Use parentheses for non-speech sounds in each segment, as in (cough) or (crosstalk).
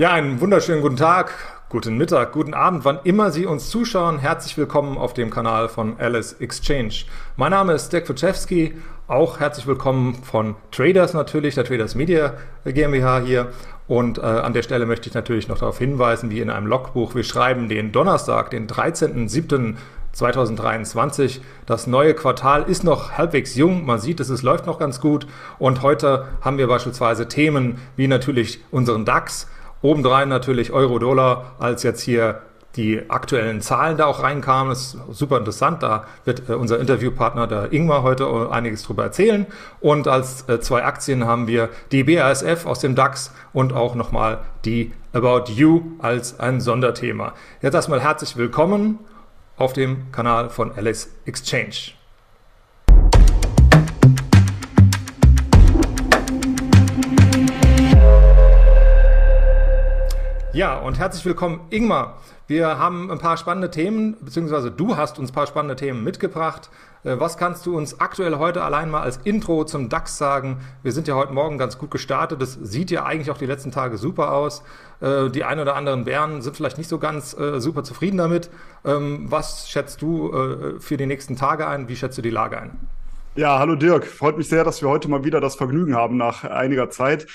Ja, einen wunderschönen guten Tag, guten Mittag, guten Abend, wann immer Sie uns zuschauen. Herzlich willkommen auf dem Kanal von Alice Exchange. Mein Name ist Dirk Wojciechowski, auch herzlich willkommen von Traders natürlich, der Traders Media GmbH hier. Und äh, an der Stelle möchte ich natürlich noch darauf hinweisen, wie in einem Logbuch, wir schreiben den Donnerstag, den 13.07. 2023. Das neue Quartal ist noch halbwegs jung. Man sieht, es läuft noch ganz gut. Und heute haben wir beispielsweise Themen wie natürlich unseren DAX, Obendrein natürlich Euro-Dollar, als jetzt hier die aktuellen Zahlen da auch reinkamen. Das ist super interessant. Da wird äh, unser Interviewpartner, der Ingmar, heute einiges drüber erzählen. Und als äh, zwei Aktien haben wir die BASF aus dem DAX und auch nochmal die About You als ein Sonderthema. Jetzt erstmal herzlich willkommen auf dem Kanal von Alice Exchange. Ja, und herzlich willkommen, Ingmar. Wir haben ein paar spannende Themen, beziehungsweise du hast uns ein paar spannende Themen mitgebracht. Äh, was kannst du uns aktuell heute allein mal als Intro zum DAX sagen? Wir sind ja heute Morgen ganz gut gestartet. Das sieht ja eigentlich auch die letzten Tage super aus. Äh, die ein oder anderen Bären sind vielleicht nicht so ganz äh, super zufrieden damit. Ähm, was schätzt du für die nächsten Tage ein? Wie schätzt du die Lage ein? Ja, hallo Dirk. Freut mich sehr, dass wir heute mal wieder das Vergnügen haben nach einiger Zeit.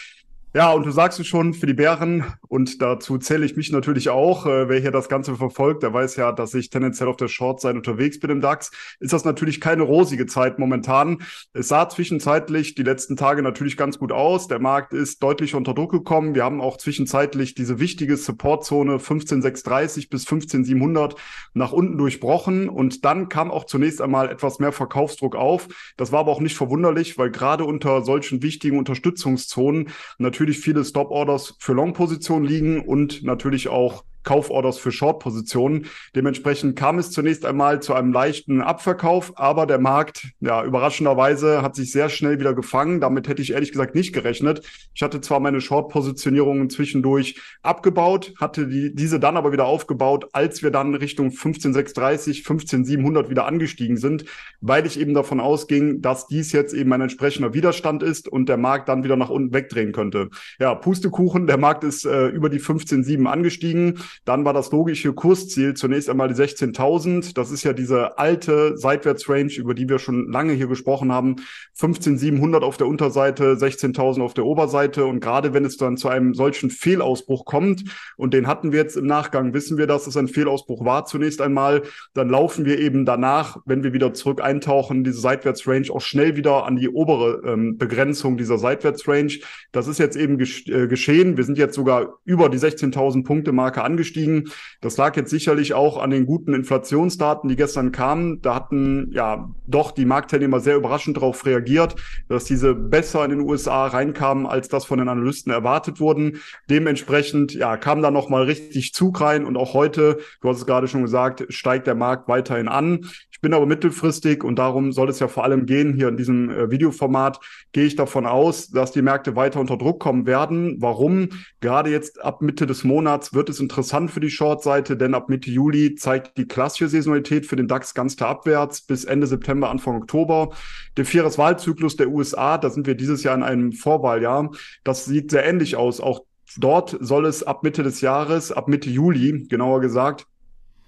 Ja, und du sagst es schon, für die Bären, und dazu zähle ich mich natürlich auch, äh, wer hier das Ganze verfolgt, der weiß ja, dass ich tendenziell auf der Short-Seite unterwegs bin im DAX, ist das natürlich keine rosige Zeit momentan. Es sah zwischenzeitlich die letzten Tage natürlich ganz gut aus. Der Markt ist deutlich unter Druck gekommen. Wir haben auch zwischenzeitlich diese wichtige Supportzone 15630 bis 15700 nach unten durchbrochen. Und dann kam auch zunächst einmal etwas mehr Verkaufsdruck auf. Das war aber auch nicht verwunderlich, weil gerade unter solchen wichtigen Unterstützungszonen natürlich natürlich viele Stop-Orders für Long-Positionen liegen und natürlich auch Kauforders für Short-Positionen. Dementsprechend kam es zunächst einmal zu einem leichten Abverkauf, aber der Markt, ja, überraschenderweise hat sich sehr schnell wieder gefangen. Damit hätte ich ehrlich gesagt nicht gerechnet. Ich hatte zwar meine Short-Positionierungen zwischendurch abgebaut, hatte die, diese dann aber wieder aufgebaut, als wir dann Richtung 15,630, 15,700 wieder angestiegen sind, weil ich eben davon ausging, dass dies jetzt eben ein entsprechender Widerstand ist und der Markt dann wieder nach unten wegdrehen könnte. Ja, Pustekuchen, der Markt ist äh, über die 15,7 angestiegen. Dann war das logische Kursziel zunächst einmal die 16.000. Das ist ja diese alte Seitwärtsrange, über die wir schon lange hier gesprochen haben. 15.700 auf der Unterseite, 16.000 auf der Oberseite. Und gerade wenn es dann zu einem solchen Fehlausbruch kommt, und den hatten wir jetzt im Nachgang, wissen wir, dass es ein Fehlausbruch war zunächst einmal, dann laufen wir eben danach, wenn wir wieder zurück eintauchen, diese Seitwärtsrange auch schnell wieder an die obere ähm, Begrenzung dieser Seitwärtsrange. Das ist jetzt eben gesch äh, geschehen. Wir sind jetzt sogar über die 16.000 Punkte Marke angekommen angestiegen. Das lag jetzt sicherlich auch an den guten Inflationsdaten, die gestern kamen. Da hatten ja doch die Marktteilnehmer sehr überraschend darauf reagiert, dass diese besser in den USA reinkamen, als das von den Analysten erwartet wurden. Dementsprechend ja, kam da nochmal richtig Zug rein und auch heute, du hast es gerade schon gesagt, steigt der Markt weiterhin an. Bin aber mittelfristig und darum soll es ja vor allem gehen hier in diesem äh, Videoformat, gehe ich davon aus, dass die Märkte weiter unter Druck kommen werden. Warum? Gerade jetzt ab Mitte des Monats wird es interessant interessant für die Short-Seite, denn ab Mitte Juli zeigt die klassische Saisonalität für den DAX ganz klar abwärts bis Ende September, Anfang Oktober. Der Vieres-Wahlzyklus der USA, da sind wir dieses Jahr in einem Vorwahljahr, das sieht sehr ähnlich aus. Auch dort soll es ab Mitte des Jahres, ab Mitte Juli, genauer gesagt,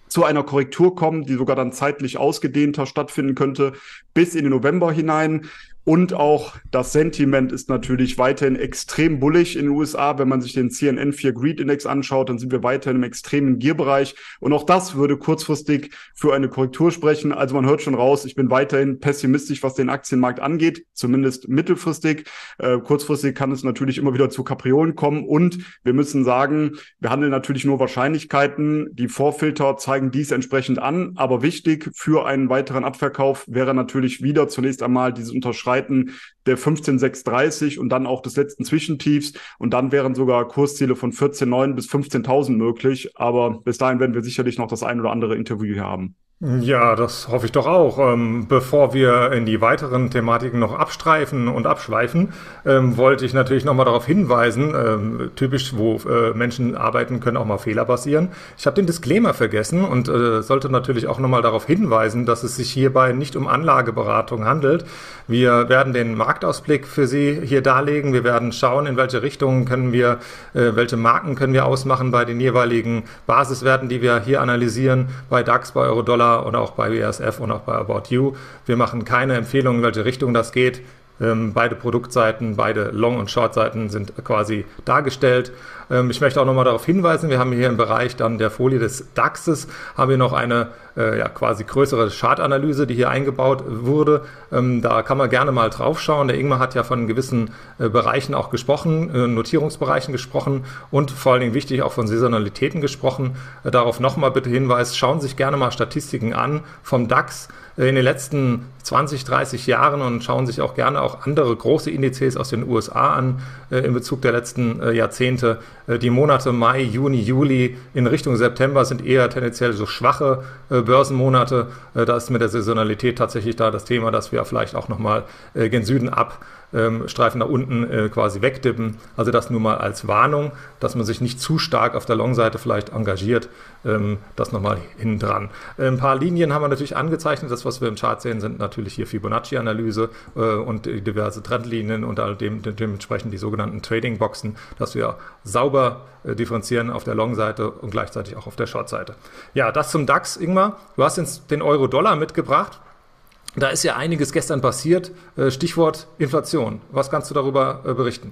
zu einer Korrektur kommen, die sogar dann zeitlich ausgedehnter stattfinden könnte, bis in den November hinein. Und auch das Sentiment ist natürlich weiterhin extrem bullig in den USA. Wenn man sich den CNN 4 Greed Index anschaut, dann sind wir weiterhin im extremen Gierbereich. Und auch das würde kurzfristig für eine Korrektur sprechen. Also man hört schon raus, ich bin weiterhin pessimistisch, was den Aktienmarkt angeht, zumindest mittelfristig. Äh, kurzfristig kann es natürlich immer wieder zu Kapriolen kommen. Und wir müssen sagen, wir handeln natürlich nur Wahrscheinlichkeiten. Die Vorfilter zeigen dies entsprechend an. Aber wichtig für einen weiteren Abverkauf wäre natürlich wieder zunächst einmal dieses Unterschreiben Unterschreiten der 15,630 und dann auch des letzten Zwischentiefs. Und dann wären sogar Kursziele von 14,9 bis 15.000 möglich. Aber bis dahin werden wir sicherlich noch das ein oder andere Interview hier haben. Ja, das hoffe ich doch auch. Ähm, bevor wir in die weiteren Thematiken noch abstreifen und abschweifen, ähm, wollte ich natürlich nochmal darauf hinweisen, ähm, typisch, wo äh, Menschen arbeiten, können auch mal Fehler passieren. Ich habe den Disclaimer vergessen und äh, sollte natürlich auch nochmal darauf hinweisen, dass es sich hierbei nicht um Anlageberatung handelt. Wir werden den Marktausblick für Sie hier darlegen. Wir werden schauen, in welche Richtungen können wir, äh, welche Marken können wir ausmachen bei den jeweiligen Basiswerten, die wir hier analysieren, bei DAX, bei Euro-Dollar und auch bei BASF und auch bei About You. Wir machen keine Empfehlungen, in welche Richtung das geht. Ähm, beide Produktseiten, beide Long- und Short-Seiten sind quasi dargestellt. Ähm, ich möchte auch nochmal darauf hinweisen, wir haben hier im Bereich dann der Folie des DAXes, haben wir noch eine äh, ja, quasi größere Chartanalyse, die hier eingebaut wurde. Ähm, da kann man gerne mal drauf schauen. Der Ingmar hat ja von gewissen äh, Bereichen auch gesprochen, äh, Notierungsbereichen gesprochen und vor allen Dingen wichtig auch von Saisonalitäten gesprochen. Äh, darauf nochmal bitte Hinweis, schauen Sie sich gerne mal Statistiken an vom DAX in den letzten 20, 30 Jahren und schauen sich auch gerne auch andere große Indizes aus den USA an äh, in Bezug der letzten äh, Jahrzehnte. Äh, die Monate Mai, Juni, Juli in Richtung September sind eher tendenziell so schwache äh, Börsenmonate. Äh, da ist mit der Saisonalität tatsächlich da das Thema, dass wir vielleicht auch nochmal äh, gen Süden ab ähm, Streifen nach unten äh, quasi wegdippen. Also das nur mal als Warnung, dass man sich nicht zu stark auf der Long-Seite vielleicht engagiert. Ähm, das nochmal hinten dran. Ein paar Linien haben wir natürlich angezeichnet. Das, was wir im Chart sehen, sind natürlich hier Fibonacci-Analyse äh, und diverse Trendlinien und dem, dementsprechend die sogenannten Trading-Boxen, dass wir sauber äh, differenzieren auf der Long-Seite und gleichzeitig auch auf der Short-Seite. Ja, das zum DAX, Ingmar. Du hast den Euro-Dollar mitgebracht. Da ist ja einiges gestern passiert. Äh, Stichwort Inflation. Was kannst du darüber äh, berichten?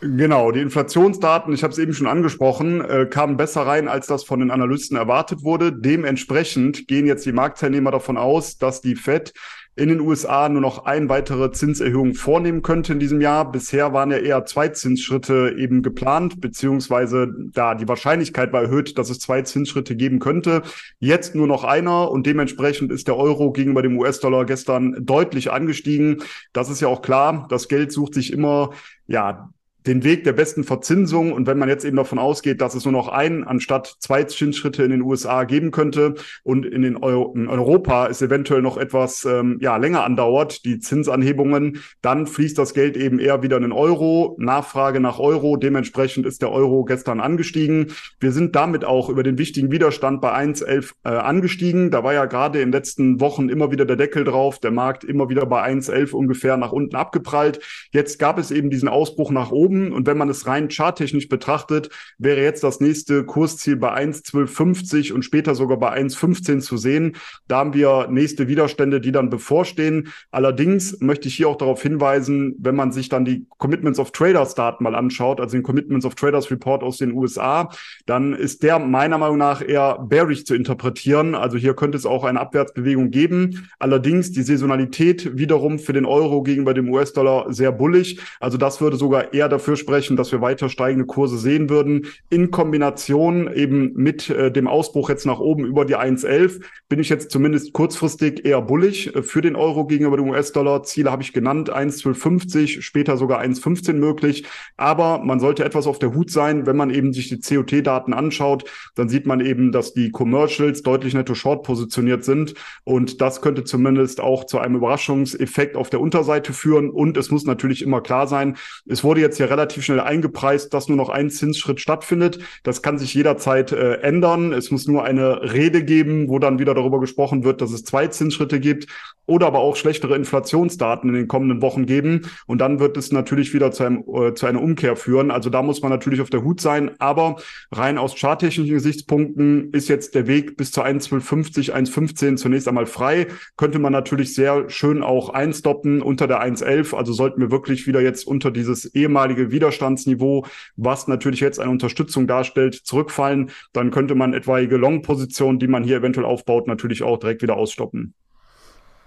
Genau, die Inflationsdaten, ich habe es eben schon angesprochen, äh, kamen besser rein, als das von den Analysten erwartet wurde. Dementsprechend gehen jetzt die Marktteilnehmer davon aus, dass die Fed in den USA nur noch ein weitere Zinserhöhung vornehmen könnte in diesem Jahr. Bisher waren ja eher zwei Zinsschritte eben geplant, beziehungsweise da die Wahrscheinlichkeit war erhöht, dass es zwei Zinsschritte geben könnte. Jetzt nur noch einer und dementsprechend ist der Euro gegenüber dem US-Dollar gestern deutlich angestiegen. Das ist ja auch klar. Das Geld sucht sich immer ja den Weg der besten Verzinsung. Und wenn man jetzt eben davon ausgeht, dass es nur noch einen anstatt zwei Zinsschritte in den USA geben könnte und in, den Euro in Europa es eventuell noch etwas ähm, ja, länger andauert, die Zinsanhebungen, dann fließt das Geld eben eher wieder in den Euro. Nachfrage nach Euro. Dementsprechend ist der Euro gestern angestiegen. Wir sind damit auch über den wichtigen Widerstand bei 1,11 äh, angestiegen. Da war ja gerade in den letzten Wochen immer wieder der Deckel drauf. Der Markt immer wieder bei 1,11 ungefähr nach unten abgeprallt. Jetzt gab es eben diesen Ausbruch nach oben oben. Und wenn man es rein charttechnisch betrachtet, wäre jetzt das nächste Kursziel bei 1,1250 und später sogar bei 1,15 zu sehen. Da haben wir nächste Widerstände, die dann bevorstehen. Allerdings möchte ich hier auch darauf hinweisen, wenn man sich dann die Commitments of Traders Daten mal anschaut, also den Commitments of Traders Report aus den USA, dann ist der meiner Meinung nach eher bearish zu interpretieren. Also hier könnte es auch eine Abwärtsbewegung geben. Allerdings die Saisonalität wiederum für den Euro gegenüber dem US-Dollar sehr bullig. Also das würde sogar eher dafür sprechen, dass wir weiter steigende Kurse sehen würden. In Kombination eben mit äh, dem Ausbruch jetzt nach oben über die 1,11 bin ich jetzt zumindest kurzfristig eher bullig äh, für den Euro gegenüber dem US-Dollar. Ziele habe ich genannt, 1,1250, später sogar 1,15 möglich. Aber man sollte etwas auf der Hut sein, wenn man eben sich die COT-Daten anschaut, dann sieht man eben, dass die Commercials deutlich netto short positioniert sind. Und das könnte zumindest auch zu einem Überraschungseffekt auf der Unterseite führen. Und es muss natürlich immer klar sein, es wurde jetzt ja relativ schnell eingepreist, dass nur noch ein Zinsschritt stattfindet. Das kann sich jederzeit äh, ändern. Es muss nur eine Rede geben, wo dann wieder darüber gesprochen wird, dass es zwei Zinsschritte gibt oder aber auch schlechtere Inflationsdaten in den kommenden Wochen geben. Und dann wird es natürlich wieder zu, einem, äh, zu einer Umkehr führen. Also da muss man natürlich auf der Hut sein. Aber rein aus charttechnischen Gesichtspunkten ist jetzt der Weg bis zu 1,1250, 1,15 zunächst einmal frei. Könnte man natürlich sehr schön auch einstoppen unter der 1,11. Also sollten wir wirklich wieder jetzt unter dieses ehemalige Widerstandsniveau, was natürlich jetzt eine Unterstützung darstellt, zurückfallen. Dann könnte man etwaige Long-Positionen, die man hier eventuell aufbaut, natürlich auch direkt wieder ausstoppen.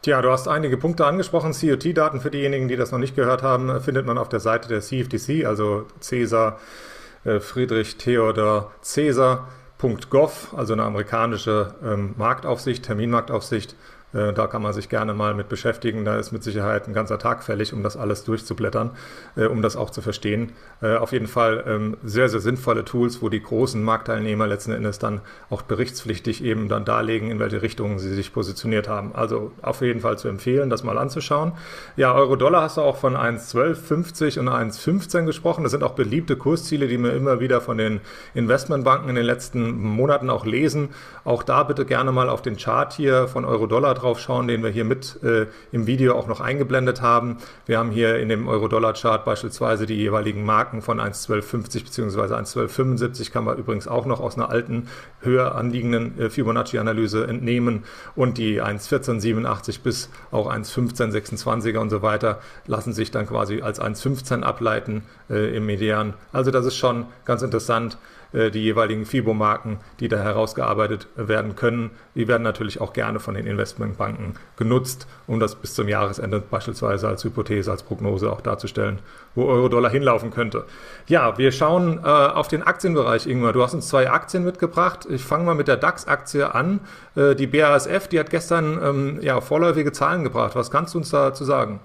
Tja, du hast einige Punkte angesprochen. COT-Daten für diejenigen, die das noch nicht gehört haben, findet man auf der Seite der CFTC, also Cäsar äh, Friedrich Theodor Cäsar.gov, also eine amerikanische ähm, Marktaufsicht, Terminmarktaufsicht. Äh, da kann man sich gerne mal mit beschäftigen. Da ist mit Sicherheit ein ganzer Tag fällig, um das alles durchzublättern, äh, um das auch zu verstehen. Äh, auf jeden Fall ähm, sehr, sehr sinnvolle Tools, wo die großen Marktteilnehmer letzten Endes dann auch berichtspflichtig eben dann darlegen, in welche Richtung sie sich positioniert haben. Also auf jeden Fall zu empfehlen, das mal anzuschauen. Ja, Euro-Dollar hast du auch von 1,1250 und 1,15 gesprochen. Das sind auch beliebte Kursziele, die wir immer wieder von den Investmentbanken in den letzten Monaten auch lesen. Auch da bitte gerne mal auf den Chart hier von Euro-Dollar drauf schauen, den wir hier mit äh, im Video auch noch eingeblendet haben. Wir haben hier in dem Euro-Dollar-Chart beispielsweise die jeweiligen Marken von 1,1250 bzw. 1,1275 kann man übrigens auch noch aus einer alten, höher anliegenden äh, Fibonacci-Analyse entnehmen und die 1,1487 bis auch 1,1526er und so weiter lassen sich dann quasi als 1,15 ableiten äh, im Median. Also das ist schon ganz interessant. Äh, die jeweiligen FIBO-Marken, die da herausgearbeitet werden können. Die werden natürlich auch gerne von den Investmentbanken genutzt, um das bis zum Jahresende beispielsweise als Hypothese, als Prognose auch darzustellen, wo Euro-Dollar hinlaufen könnte. Ja, wir schauen äh, auf den Aktienbereich, Ingmar. Du hast uns zwei Aktien mitgebracht. Ich fange mal mit der DAX-Aktie an. Äh, die BASF, die hat gestern ähm, ja, vorläufige Zahlen gebracht. Was kannst du uns dazu sagen?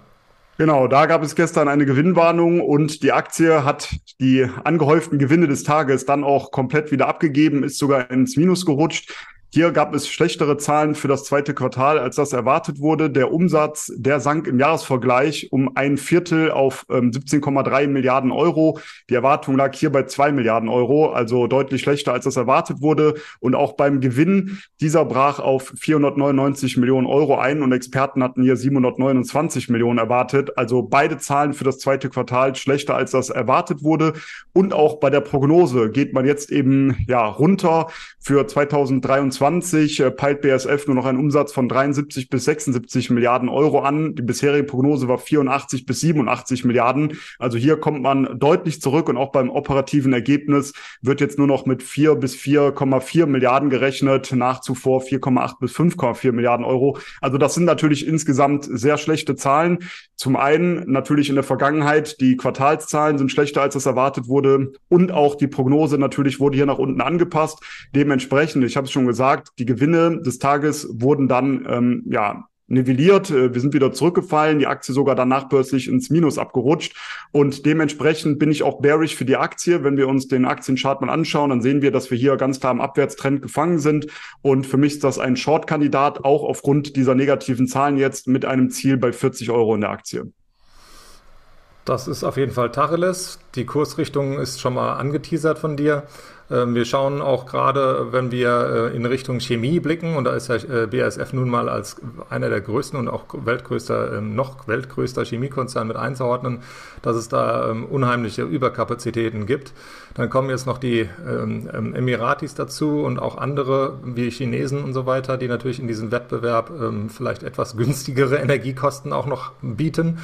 Genau, da gab es gestern eine Gewinnwarnung und die Aktie hat die angehäuften Gewinne des Tages dann auch komplett wieder abgegeben, ist sogar ins Minus gerutscht. Hier gab es schlechtere Zahlen für das zweite Quartal, als das erwartet wurde. Der Umsatz, der sank im Jahresvergleich um ein Viertel auf ähm, 17,3 Milliarden Euro. Die Erwartung lag hier bei zwei Milliarden Euro, also deutlich schlechter, als das erwartet wurde. Und auch beim Gewinn, dieser brach auf 499 Millionen Euro ein und Experten hatten hier 729 Millionen erwartet. Also beide Zahlen für das zweite Quartal schlechter, als das erwartet wurde. Und auch bei der Prognose geht man jetzt eben ja runter für 2023 2020 äh, peilt BSF nur noch einen Umsatz von 73 bis 76 Milliarden Euro an. Die bisherige Prognose war 84 bis 87 Milliarden. Also hier kommt man deutlich zurück und auch beim operativen Ergebnis wird jetzt nur noch mit 4 bis 4,4 Milliarden gerechnet, nach zuvor 4,8 bis 5,4 Milliarden Euro. Also das sind natürlich insgesamt sehr schlechte Zahlen. Zum einen natürlich in der Vergangenheit, die Quartalszahlen sind schlechter, als es erwartet wurde und auch die Prognose natürlich wurde hier nach unten angepasst. Dementsprechend, ich habe es schon gesagt, gesagt, die Gewinne des Tages wurden dann ähm, ja nivelliert. Äh, wir sind wieder zurückgefallen, die Aktie sogar dann nachbörslich ins Minus abgerutscht. Und dementsprechend bin ich auch bearish für die Aktie. Wenn wir uns den Aktienchart mal anschauen, dann sehen wir, dass wir hier ganz klar im Abwärtstrend gefangen sind. Und für mich ist das ein Short-Kandidat, auch aufgrund dieser negativen Zahlen jetzt mit einem Ziel bei 40 Euro in der Aktie. Das ist auf jeden Fall Tacheles. Die Kursrichtung ist schon mal angeteasert von dir. Ähm, wir schauen auch gerade, wenn wir äh, in Richtung Chemie blicken, und da ist ja äh, BASF nun mal als einer der größten und auch weltgrößter, ähm, noch weltgrößter Chemiekonzern mit einzuordnen, dass es da ähm, unheimliche Überkapazitäten gibt. Dann kommen jetzt noch die Emiratis dazu und auch andere wie Chinesen und so weiter, die natürlich in diesem Wettbewerb vielleicht etwas günstigere Energiekosten auch noch bieten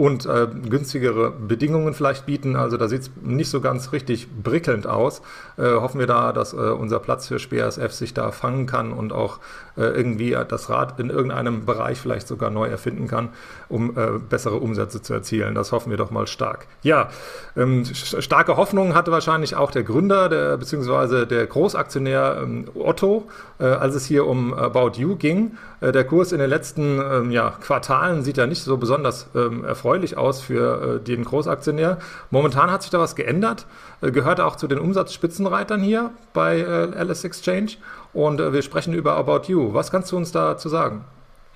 und äh, günstigere Bedingungen vielleicht bieten. Also da sieht es nicht so ganz richtig prickelnd aus. Äh, hoffen wir da, dass äh, unser Platzhirsch BASF sich da fangen kann und auch äh, irgendwie das Rad in irgendeinem Bereich vielleicht sogar neu erfinden kann, um äh, bessere Umsätze zu erzielen. Das hoffen wir doch mal stark. Ja, ähm, starke Hoffnungen hatte wahrscheinlich auch der Gründer, der, beziehungsweise der Großaktionär ähm, Otto, äh, als es hier um About You ging. der Kurs in den letzten ähm, ja, Quartalen sieht ja nicht so besonders ähm, erfreulich erfreulich aus für äh, den Großaktionär. Momentan hat sich da was geändert, äh, gehört auch zu den Umsatzspitzenreitern hier bei äh, Alice Exchange und äh, wir sprechen über About You. Was kannst du uns dazu sagen?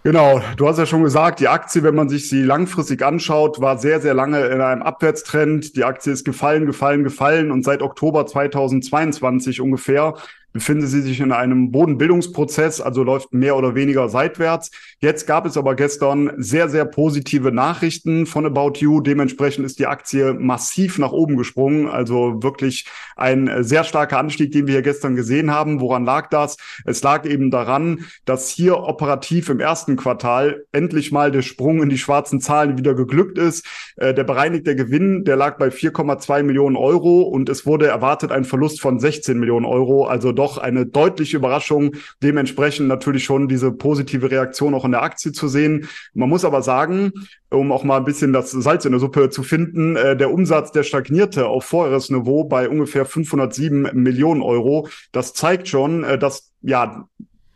Genau, du hast ja schon gesagt, die Aktie, wenn man sich sie langfristig anschaut, war sehr, sehr lange in einem Abwärtstrend. Die Aktie ist gefallen, gefallen, gefallen und seit Oktober 2022 ungefähr befinden sie sich in einem Bodenbildungsprozess, also läuft mehr oder weniger seitwärts. Jetzt gab es aber gestern sehr, sehr positive Nachrichten von About You. Dementsprechend ist die Aktie massiv nach oben gesprungen. Also wirklich ein sehr starker Anstieg, den wir hier gestern gesehen haben. Woran lag das? Es lag eben daran, dass hier operativ im ersten Quartal endlich mal der Sprung in die schwarzen Zahlen wieder geglückt ist. Äh, der bereinigte Gewinn, der lag bei 4,2 Millionen Euro und es wurde erwartet ein Verlust von 16 Millionen Euro. Also doch eine deutliche Überraschung. Dementsprechend natürlich schon diese positive Reaktion auch in der Aktie zu sehen. Man muss aber sagen, um auch mal ein bisschen das Salz in der Suppe zu finden, äh, der Umsatz, der stagnierte auf vorheres Niveau bei ungefähr 507 Millionen Euro. Das zeigt schon, äh, dass ja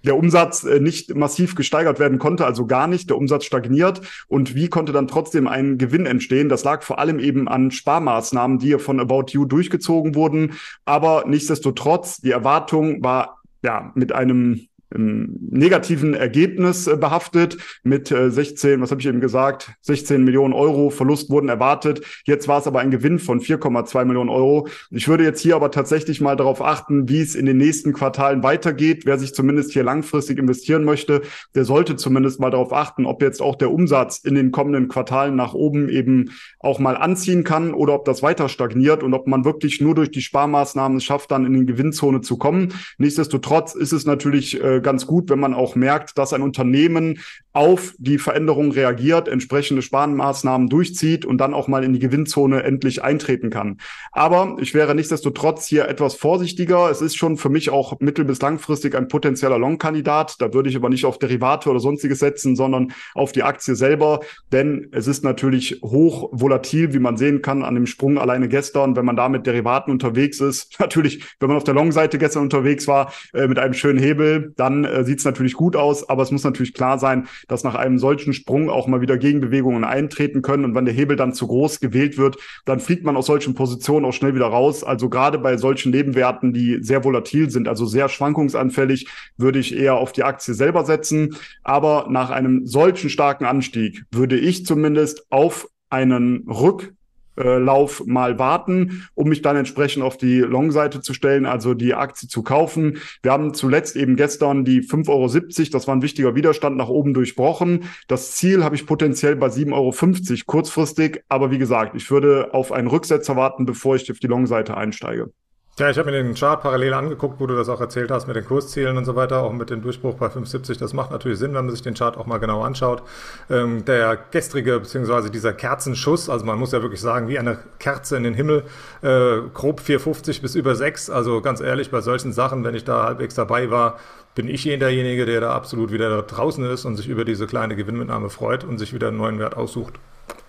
der Umsatz äh, nicht massiv gesteigert werden konnte, also gar nicht. Der Umsatz stagniert. Und wie konnte dann trotzdem ein Gewinn entstehen? Das lag vor allem eben an Sparmaßnahmen, die von About You durchgezogen wurden. Aber nichtsdestotrotz, die Erwartung war ja mit einem negativen Ergebnis äh, behaftet mit äh, 16, was habe ich eben gesagt, 16 Millionen Euro Verlust wurden erwartet. Jetzt war es aber ein Gewinn von 4,2 Millionen Euro. Ich würde jetzt hier aber tatsächlich mal darauf achten, wie es in den nächsten Quartalen weitergeht. Wer sich zumindest hier langfristig investieren möchte, der sollte zumindest mal darauf achten, ob jetzt auch der Umsatz in den kommenden Quartalen nach oben eben auch mal anziehen kann oder ob das weiter stagniert und ob man wirklich nur durch die Sparmaßnahmen schafft, dann in die Gewinnzone zu kommen. Nichtsdestotrotz ist es natürlich äh, ganz gut, wenn man auch merkt, dass ein Unternehmen auf die Veränderung reagiert, entsprechende Sparmaßnahmen durchzieht und dann auch mal in die Gewinnzone endlich eintreten kann. Aber ich wäre nichtsdestotrotz hier etwas vorsichtiger. Es ist schon für mich auch mittel- bis langfristig ein potenzieller Long-Kandidat. Da würde ich aber nicht auf Derivate oder sonstiges setzen, sondern auf die Aktie selber, denn es ist natürlich hoch volatil, wie man sehen kann an dem Sprung alleine gestern, wenn man da mit Derivaten unterwegs ist. (laughs) Natürlich, wenn man auf der Long-Seite gestern unterwegs war äh, mit einem schönen Hebel, dann äh, sieht es natürlich gut aus, aber es muss natürlich klar sein, dass nach einem solchen Sprung auch mal wieder Gegenbewegungen eintreten können. Und wenn der Hebel dann zu groß gewählt wird, dann fliegt man aus solchen Positionen auch schnell wieder raus. Also gerade bei solchen Nebenwerten, die sehr volatil sind, also sehr schwankungsanfällig, würde ich eher auf die Aktie selber setzen. Aber nach einem solchen starken Anstieg würde ich zumindest auf einen Rück äh, Lauf mal warten, um mich dann entsprechend auf die Long-Seite zu stellen, also die Aktie zu kaufen. Wir haben zuletzt eben gestern die 5,70 Euro, das war ein wichtiger Widerstand nach oben durchbrochen. Das Ziel habe ich potenziell bei 7,50 Euro kurzfristig, aber wie gesagt, ich würde auf einen Rücksetzer warten, bevor ich auf die Long-Seite einsteige. Ja, ich habe mir den Chart parallel angeguckt, wo du das auch erzählt hast mit den Kurszielen und so weiter, auch mit dem Durchbruch bei 570. Das macht natürlich Sinn, wenn man sich den Chart auch mal genau anschaut. Ähm, der gestrige, beziehungsweise dieser Kerzenschuss, also man muss ja wirklich sagen, wie eine Kerze in den Himmel, äh, grob 450 bis über 6. Also ganz ehrlich, bei solchen Sachen, wenn ich da halbwegs dabei war, bin ich derjenige, der da absolut wieder draußen ist und sich über diese kleine Gewinnmitnahme freut und sich wieder einen neuen Wert aussucht.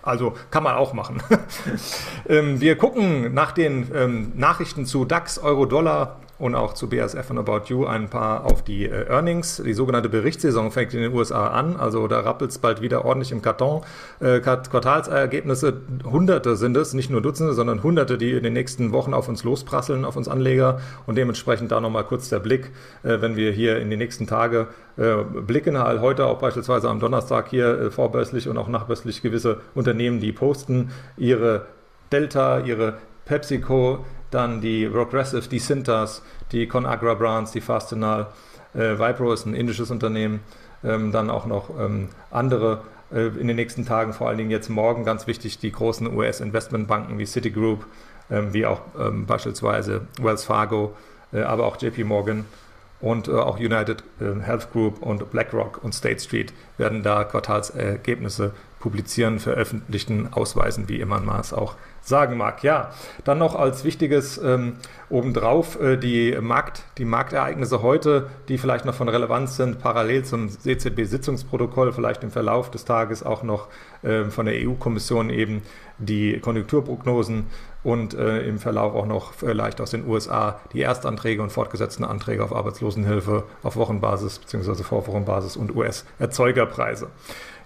Also kann man auch machen. (laughs) ähm, wir gucken nach den ähm, Nachrichten zu DAX, Euro, Dollar und auch zu BASF und About You ein paar auf die äh, Earnings. Die sogenannte Berichtssaison fängt in den USA an, also da rappelt es bald wieder ordentlich im Karton. Äh, Quartalsergebnisse, Hunderte sind es, nicht nur Dutzende, sondern Hunderte, die in den nächsten Wochen auf uns losprasseln, auf uns Anleger und dementsprechend da nochmal kurz der Blick, äh, wenn wir hier in die nächsten Tage äh, blicken, halt heute auch beispielsweise am Donnerstag hier äh, vorbörslich und auch nachbörslich gewisse Unternehmen, die posten ihre Delta, ihre PepsiCo, dann die Progressive, die Cintas, die ConAgra Brands, die Fastenal, äh, Vipro ist ein indisches Unternehmen, ähm, dann auch noch ähm, andere äh, in den nächsten Tagen, vor allen Dingen jetzt morgen, ganz wichtig, die großen US-Investmentbanken wie Citigroup, ähm, wie auch ähm, beispielsweise Wells Fargo, äh, aber auch JP Morgan und äh, auch United äh, Health Group und BlackRock und State Street werden da Quartalsergebnisse publizieren, veröffentlichen, ausweisen, wie immer man es auch sagen mag. Ja, dann noch als wichtiges ähm, obendrauf äh, die, Markt, die Marktereignisse heute, die vielleicht noch von Relevanz sind, parallel zum EZB-Sitzungsprotokoll, vielleicht im Verlauf des Tages auch noch äh, von der EU-Kommission eben die Konjunkturprognosen und äh, im Verlauf auch noch vielleicht aus den USA die Erstanträge und fortgesetzten Anträge auf Arbeitslosenhilfe auf Wochenbasis bzw. Vorwochenbasis und US-Erzeugerpreise.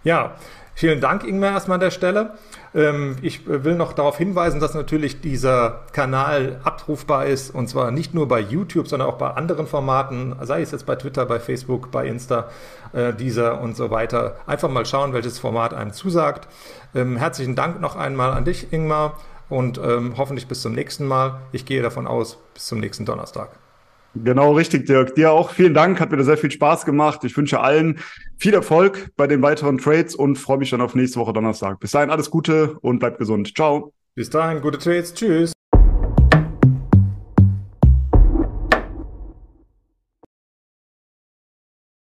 Ja, Vielen Dank, Ingmar, erstmal an der Stelle. Ähm, ich will noch darauf hinweisen, dass natürlich dieser Kanal abrufbar ist und zwar nicht nur bei YouTube, sondern auch bei anderen Formaten, sei es jetzt bei Twitter, bei Facebook, bei Insta, äh, dieser und so weiter. Einfach mal schauen, welches Format einem zusagt. Ähm, herzlichen Dank noch einmal an dich, Ingmar, und ähm, hoffentlich bis zum nächsten Mal. Ich gehe davon aus, bis zum nächsten Donnerstag. Genau, richtig, Dirk. Dir auch vielen Dank, hat mir sehr viel Spaß gemacht. Ich wünsche allen viel Erfolg bei den weiteren Trades und freue mich dann auf nächste Woche Donnerstag. Bis dahin alles Gute und bleibt gesund. Ciao. Bis dahin, gute Trades. Tschüss.